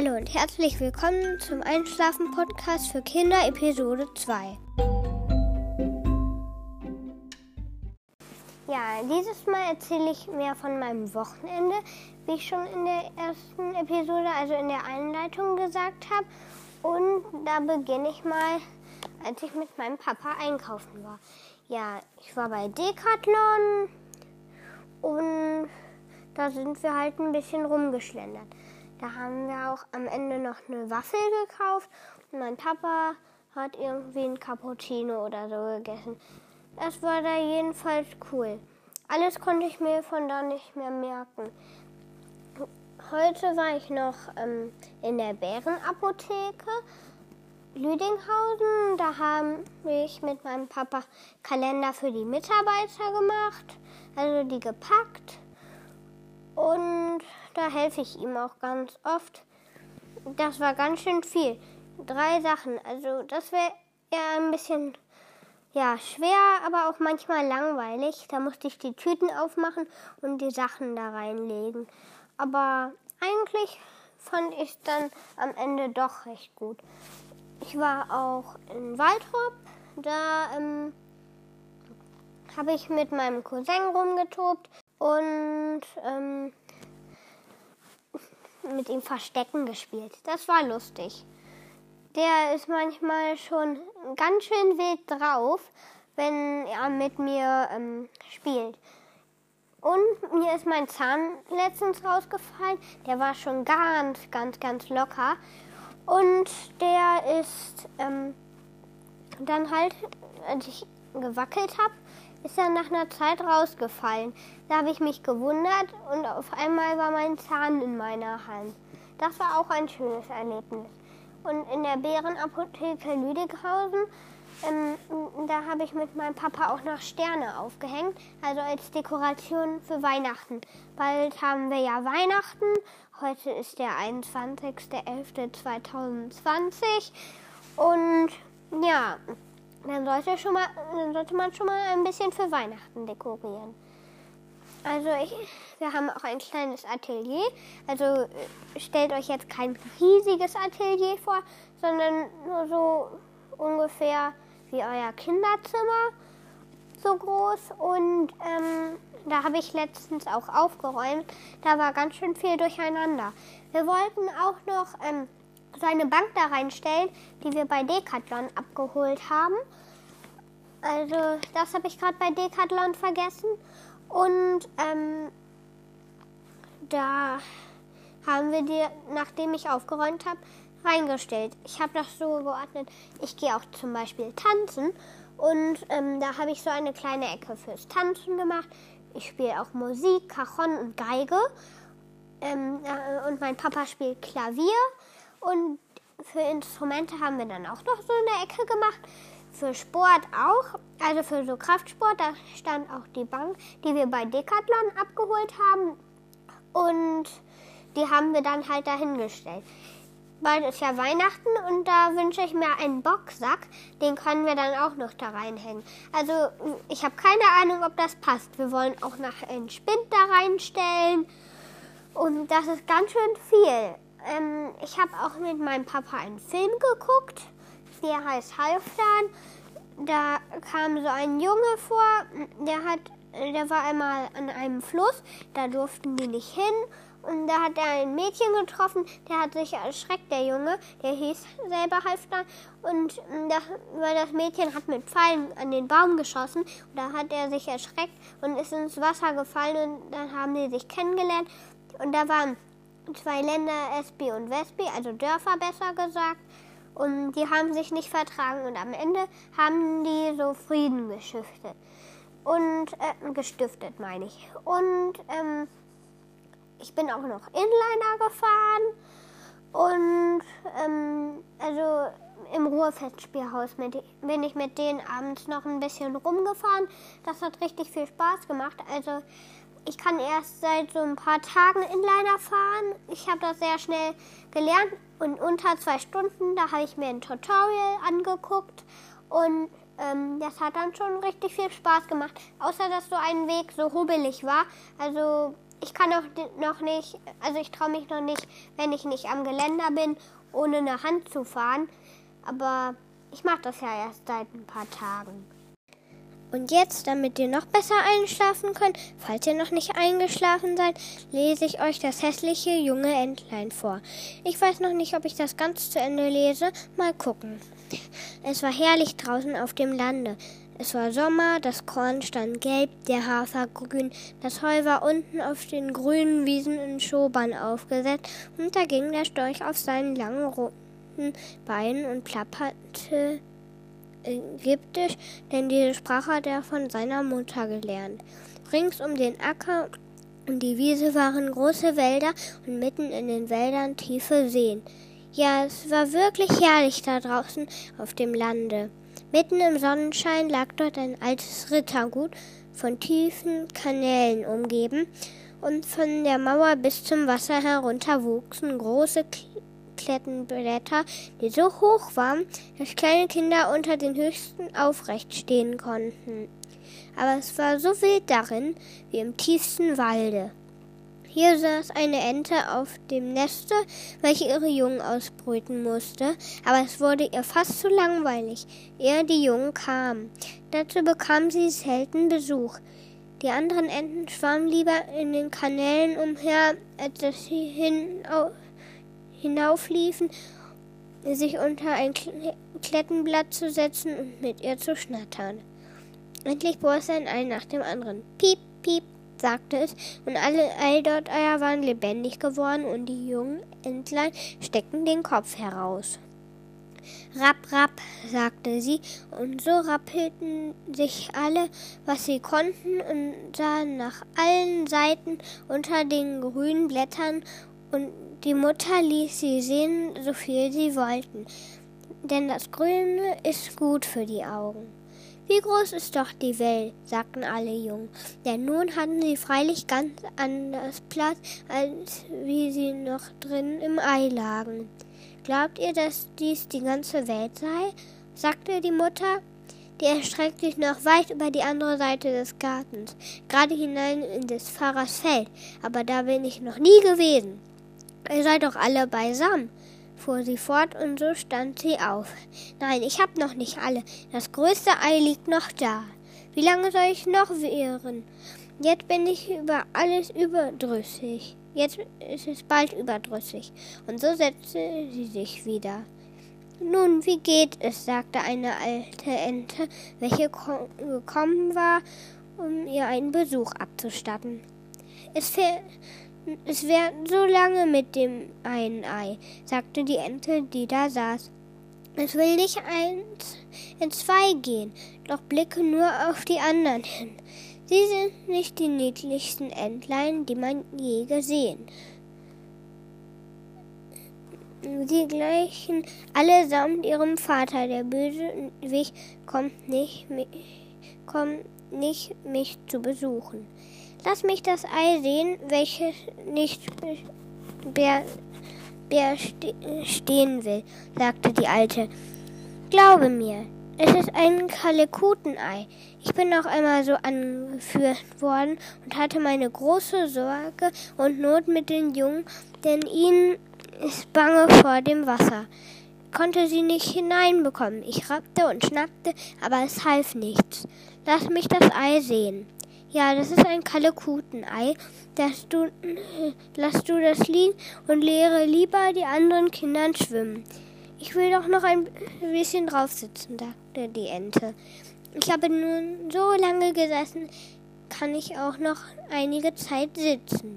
Hallo und herzlich willkommen zum Einschlafen-Podcast für Kinder, Episode 2. Ja, dieses Mal erzähle ich mehr von meinem Wochenende, wie ich schon in der ersten Episode, also in der Einleitung gesagt habe. Und da beginne ich mal, als ich mit meinem Papa einkaufen war. Ja, ich war bei Decathlon und da sind wir halt ein bisschen rumgeschlendert. Da haben wir auch am Ende noch eine Waffel gekauft und mein Papa hat irgendwie ein Cappuccino oder so gegessen. Das war da jedenfalls cool. Alles konnte ich mir von da nicht mehr merken. Heute war ich noch ähm, in der Bärenapotheke Lüdinghausen. Da habe ich mit meinem Papa Kalender für die Mitarbeiter gemacht, also die gepackt. Und da helfe ich ihm auch ganz oft. Das war ganz schön viel. Drei Sachen. Also das wäre ja ein bisschen ja, schwer, aber auch manchmal langweilig. Da musste ich die Tüten aufmachen und die Sachen da reinlegen. Aber eigentlich fand ich es dann am Ende doch recht gut. Ich war auch in Waldrop. Da ähm, habe ich mit meinem Cousin rumgetobt und ähm, mit ihm Verstecken gespielt. Das war lustig. Der ist manchmal schon ganz schön wild drauf, wenn er mit mir ähm, spielt. Und mir ist mein Zahn letztens rausgefallen. Der war schon ganz, ganz, ganz locker. Und der ist ähm, dann halt, als ich gewackelt habe, ist er nach einer Zeit rausgefallen. Da habe ich mich gewundert und auf einmal war mein Zahn in meiner Hand. Das war auch ein schönes Erlebnis. Und in der Bärenapotheke Lüdighausen, ähm, da habe ich mit meinem Papa auch noch Sterne aufgehängt, also als Dekoration für Weihnachten. Bald haben wir ja Weihnachten. Heute ist der 21.11.2020. Und ja, dann sollte, schon mal, dann sollte man schon mal ein bisschen für Weihnachten dekorieren. Also ich, wir haben auch ein kleines Atelier. Also äh, stellt euch jetzt kein riesiges Atelier vor, sondern nur so ungefähr wie euer Kinderzimmer so groß. Und ähm, da habe ich letztens auch aufgeräumt. Da war ganz schön viel durcheinander. Wir wollten auch noch ähm, so eine Bank da reinstellen, die wir bei Decathlon abgeholt haben. Also das habe ich gerade bei Decathlon vergessen. Und ähm, da haben wir die, nachdem ich aufgeräumt habe, reingestellt. Ich habe das so geordnet. Ich gehe auch zum Beispiel tanzen und ähm, da habe ich so eine kleine Ecke fürs Tanzen gemacht. Ich spiele auch Musik, Cajon und Geige. Ähm, äh, und mein Papa spielt Klavier. Und für Instrumente haben wir dann auch noch so eine Ecke gemacht. Für Sport auch, also für so Kraftsport, da stand auch die Bank, die wir bei Decathlon abgeholt haben. Und die haben wir dann halt dahingestellt. Bald ist ja Weihnachten und da wünsche ich mir einen Boxsack. Den können wir dann auch noch da reinhängen. Also ich habe keine Ahnung, ob das passt. Wir wollen auch noch einen Spind da reinstellen. Und das ist ganz schön viel. Ähm, ich habe auch mit meinem Papa einen Film geguckt der heißt Halfdan. Da kam so ein Junge vor, der hat, der war einmal an einem Fluss, da durften die nicht hin. Und da hat er ein Mädchen getroffen, der hat sich erschreckt, der Junge, der hieß selber Halfdan. Und das, weil das Mädchen hat mit Pfeilen an den Baum geschossen. Und da hat er sich erschreckt und ist ins Wasser gefallen und dann haben die sich kennengelernt. Und da waren zwei Länder, Espi und Wespi, also Dörfer besser gesagt. Und die haben sich nicht vertragen und am Ende haben die so Frieden gestiftet. Und äh, gestiftet meine ich. Und ähm, ich bin auch noch Inliner gefahren. Und ähm, also im Ruhrfestspielhaus bin ich mit denen abends noch ein bisschen rumgefahren. Das hat richtig viel Spaß gemacht. Also ich kann erst seit so ein paar Tagen Inliner fahren. Ich habe das sehr schnell gelernt und unter zwei Stunden, da habe ich mir ein Tutorial angeguckt und ähm, das hat dann schon richtig viel Spaß gemacht. Außer dass so ein Weg so hubbelig war. Also ich kann auch noch nicht, also ich traue mich noch nicht, wenn ich nicht am Geländer bin, ohne eine Hand zu fahren. Aber ich mache das ja erst seit ein paar Tagen. Und jetzt, damit ihr noch besser einschlafen könnt, falls ihr noch nicht eingeschlafen seid, lese ich euch das hässliche junge Entlein vor. Ich weiß noch nicht, ob ich das ganz zu Ende lese. Mal gucken. Es war herrlich draußen auf dem Lande. Es war Sommer, das Korn stand gelb, der Hafer grün, das Heu war unten auf den grünen Wiesen in Schobern aufgesetzt, und da ging der Storch auf seinen langen roten Beinen und plapperte Ägyptisch, denn diese Sprache hat er von seiner Mutter gelernt. Rings um den Acker und die Wiese waren große Wälder und mitten in den Wäldern tiefe Seen. Ja, es war wirklich herrlich da draußen auf dem Lande. Mitten im Sonnenschein lag dort ein altes Rittergut, von tiefen Kanälen umgeben, und von der Mauer bis zum Wasser herunter wuchsen große Klettenblätter, die so hoch waren, dass kleine Kinder unter den höchsten aufrecht stehen konnten. Aber es war so wild darin wie im tiefsten Walde. Hier saß eine Ente auf dem Neste, welche ihre Jungen ausbrüten musste, aber es wurde ihr fast zu langweilig, ehe die Jungen kamen. Dazu bekam sie selten Besuch. Die anderen Enten schwammen lieber in den Kanälen umher, als dass sie hinau hinaufliefen, sich unter ein Klettenblatt zu setzen und mit ihr zu schnattern. Endlich borste ein Ei nach dem anderen. Piep, piep, sagte es, und alle Eidorteier waren lebendig geworden und die jungen Entlein steckten den Kopf heraus. Rapp, rapp, sagte sie, und so rappelten sich alle, was sie konnten, und sahen nach allen Seiten unter den grünen Blättern, und die Mutter ließ sie sehen, so viel sie wollten, denn das Grüne ist gut für die Augen. Wie groß ist doch die Welt, sagten alle Jungen, denn nun hatten sie freilich ganz anders Platz, als wie sie noch drin im Ei lagen. Glaubt ihr, dass dies die ganze Welt sei? sagte die Mutter. Die erstreckt sich noch weit über die andere Seite des Gartens, gerade hinein in des Pfarrers Feld, aber da bin ich noch nie gewesen. Ihr seid doch alle beisammen fuhr sie fort, und so stand sie auf. Nein, ich hab noch nicht alle. Das größte Ei liegt noch da. Wie lange soll ich noch wehren? Jetzt bin ich über alles überdrüssig. Jetzt ist es bald überdrüssig. Und so setzte sie sich wieder. Nun, wie geht es? sagte eine alte Ente, welche gekommen war, um ihr einen Besuch abzustatten. Es fehlt es wäre so lange mit dem einen Ei, sagte die Ente, die da saß. Es will nicht eins in zwei gehen, doch blicke nur auf die anderen hin. Sie sind nicht die niedlichsten Entlein, die man je gesehen. Sie gleichen allesamt ihrem Vater. Der böse Weg kommt nicht, kommt nicht mich zu besuchen. Lass mich das Ei sehen, welches nicht Bär, Bär stehen will, sagte die Alte. Glaube mir, es ist ein Kalekutenei. Ich bin noch einmal so angeführt worden und hatte meine große Sorge und Not mit den Jungen, denn ihnen ist bange vor dem Wasser. Konnte sie nicht hineinbekommen. Ich rappte und schnappte, aber es half nichts. Lass mich das Ei sehen. Ja, das ist ein Kalekutenei. Das du, lass du das liegen und lehre lieber die anderen Kindern schwimmen. Ich will doch noch ein bisschen drauf sitzen, sagte die Ente. Ich habe nun so lange gesessen, kann ich auch noch einige Zeit sitzen.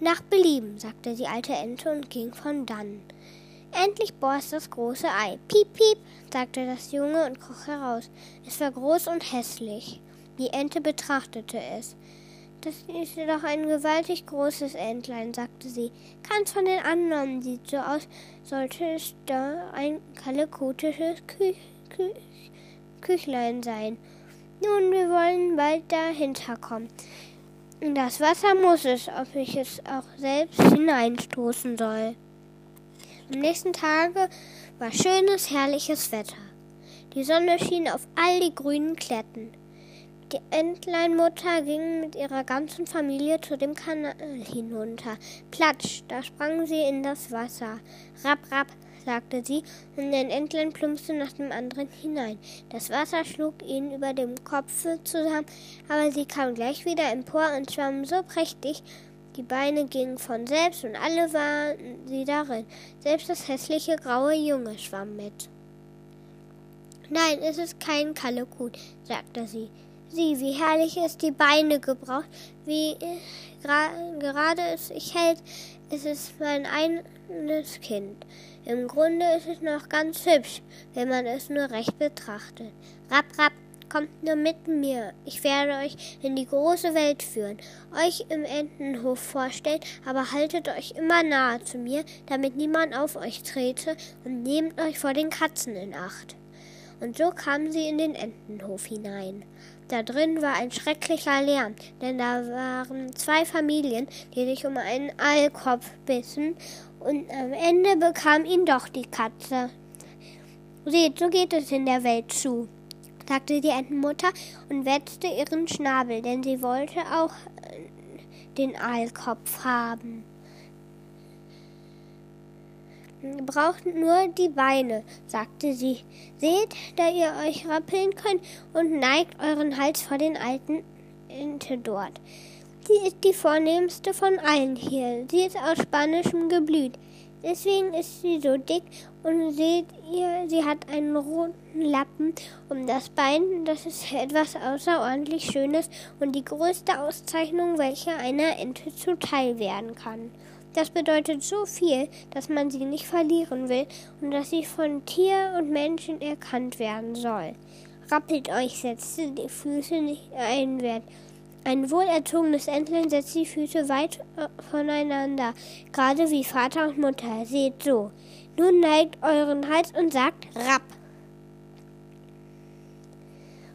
Nach Belieben, sagte die alte Ente und ging von dann. Endlich borst das große Ei. Piep, piep, sagte das Junge und kroch heraus. Es war groß und hässlich. Die Ente betrachtete es. Das ist doch ein gewaltig großes Entlein, sagte sie. Keins von den anderen sieht so aus, sollte es da ein kalekutisches Kü Kü Küchlein sein. Nun, wir wollen bald dahinter kommen. In das Wasser muss es, ob ich es auch selbst hineinstoßen soll. Am nächsten Tage war schönes, herrliches Wetter. Die Sonne schien auf all die grünen Kletten. Die Entleinmutter ging mit ihrer ganzen Familie zu dem Kanal hinunter. Platsch, da sprang sie in das Wasser. Rapp, rapp, sagte sie, und ein Entlein plumpste nach dem anderen hinein. Das Wasser schlug ihnen über dem Kopfe zusammen, aber sie kam gleich wieder empor und schwamm so prächtig, die Beine gingen von selbst und alle waren sie darin. Selbst das hässliche graue Junge schwamm mit. Nein, es ist kein Kalekut, sagte sie. Sieh, wie herrlich es die Beine gebraucht, wie gerade es sich hält. Es ist mein eines Kind. Im Grunde ist es noch ganz hübsch, wenn man es nur recht betrachtet. Rapp, rapp, kommt nur mit mir. Ich werde euch in die große Welt führen, euch im Entenhof vorstellen, aber haltet euch immer nahe zu mir, damit niemand auf euch trete und nehmt euch vor den Katzen in Acht. Und so kamen sie in den Entenhof hinein. Da drin war ein schrecklicher Lärm, denn da waren zwei Familien, die sich um einen Aalkopf bissen, und am Ende bekam ihn doch die Katze. Seht, so geht es in der Welt zu, sagte die Entenmutter und wetzte ihren Schnabel, denn sie wollte auch den Aalkopf haben braucht nur die Beine, sagte sie. Seht, da ihr euch rappeln könnt und neigt euren Hals vor den alten Ente dort. Sie ist die vornehmste von allen hier. Sie ist aus spanischem Geblüt. Deswegen ist sie so dick und seht ihr, sie hat einen roten Lappen um das Bein. Das ist etwas außerordentlich Schönes und die größte Auszeichnung, welche einer Ente zuteil werden kann. Das bedeutet so viel, dass man sie nicht verlieren will und dass sie von Tier und Menschen erkannt werden soll. Rappelt euch, setzt die Füße nicht einwärts. Ein wohlerzogenes Entlein setzt die Füße weit äh, voneinander, gerade wie Vater und Mutter. Seht so. Nun neigt euren Hals und sagt Rapp.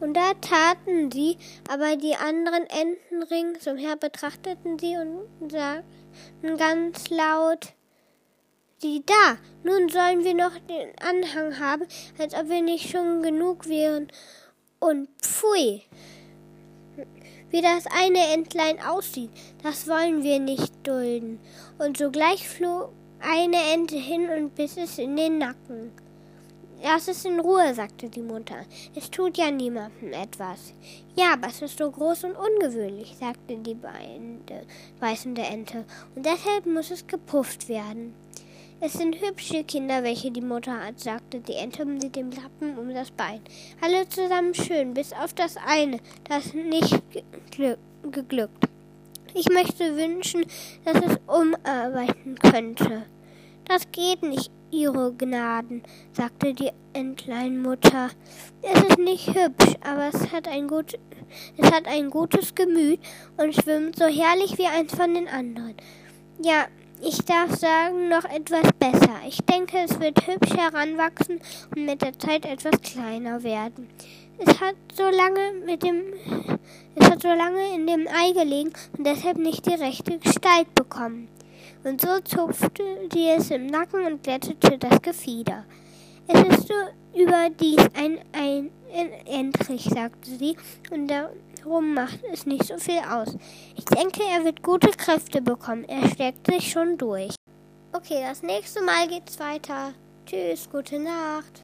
Und da taten sie, aber die anderen Enten ringsumher betrachteten sie und sagten, ganz laut. Sieh da, nun sollen wir noch den Anhang haben, als ob wir nicht schon genug wären. Und pfui! Wie das eine Entlein aussieht, das wollen wir nicht dulden. Und sogleich flog eine Ente hin und biss es in den Nacken. Lass es in Ruhe, sagte die Mutter. Es tut ja niemandem etwas. Ja, aber es ist so groß und ungewöhnlich, sagte die beinde, beißende Ente. Und deshalb muss es gepufft werden. Es sind hübsche Kinder, welche die Mutter hat, sagte die Ente mit dem Lappen um das Bein. Alle zusammen schön, bis auf das eine, das nicht geglückt. Ich möchte wünschen, dass es umarbeiten könnte. Das geht nicht, Ihre Gnaden, sagte die Entleinmutter. Es ist nicht hübsch, aber es hat ein gut, es hat ein gutes Gemüt und schwimmt so herrlich wie eins von den anderen. Ja, ich darf sagen, noch etwas besser. Ich denke, es wird hübsch heranwachsen und mit der Zeit etwas kleiner werden. Es hat so lange mit dem, es hat so lange in dem Ei gelegen und deshalb nicht die rechte Gestalt bekommen und so zupfte sie es im Nacken und glättete das Gefieder. Es ist so überdies ein, ein, ein sagte sie, und darum macht es nicht so viel aus. Ich denke, er wird gute Kräfte bekommen. Er steckt sich schon durch. Okay, das nächste Mal geht's weiter. Tschüss, gute Nacht.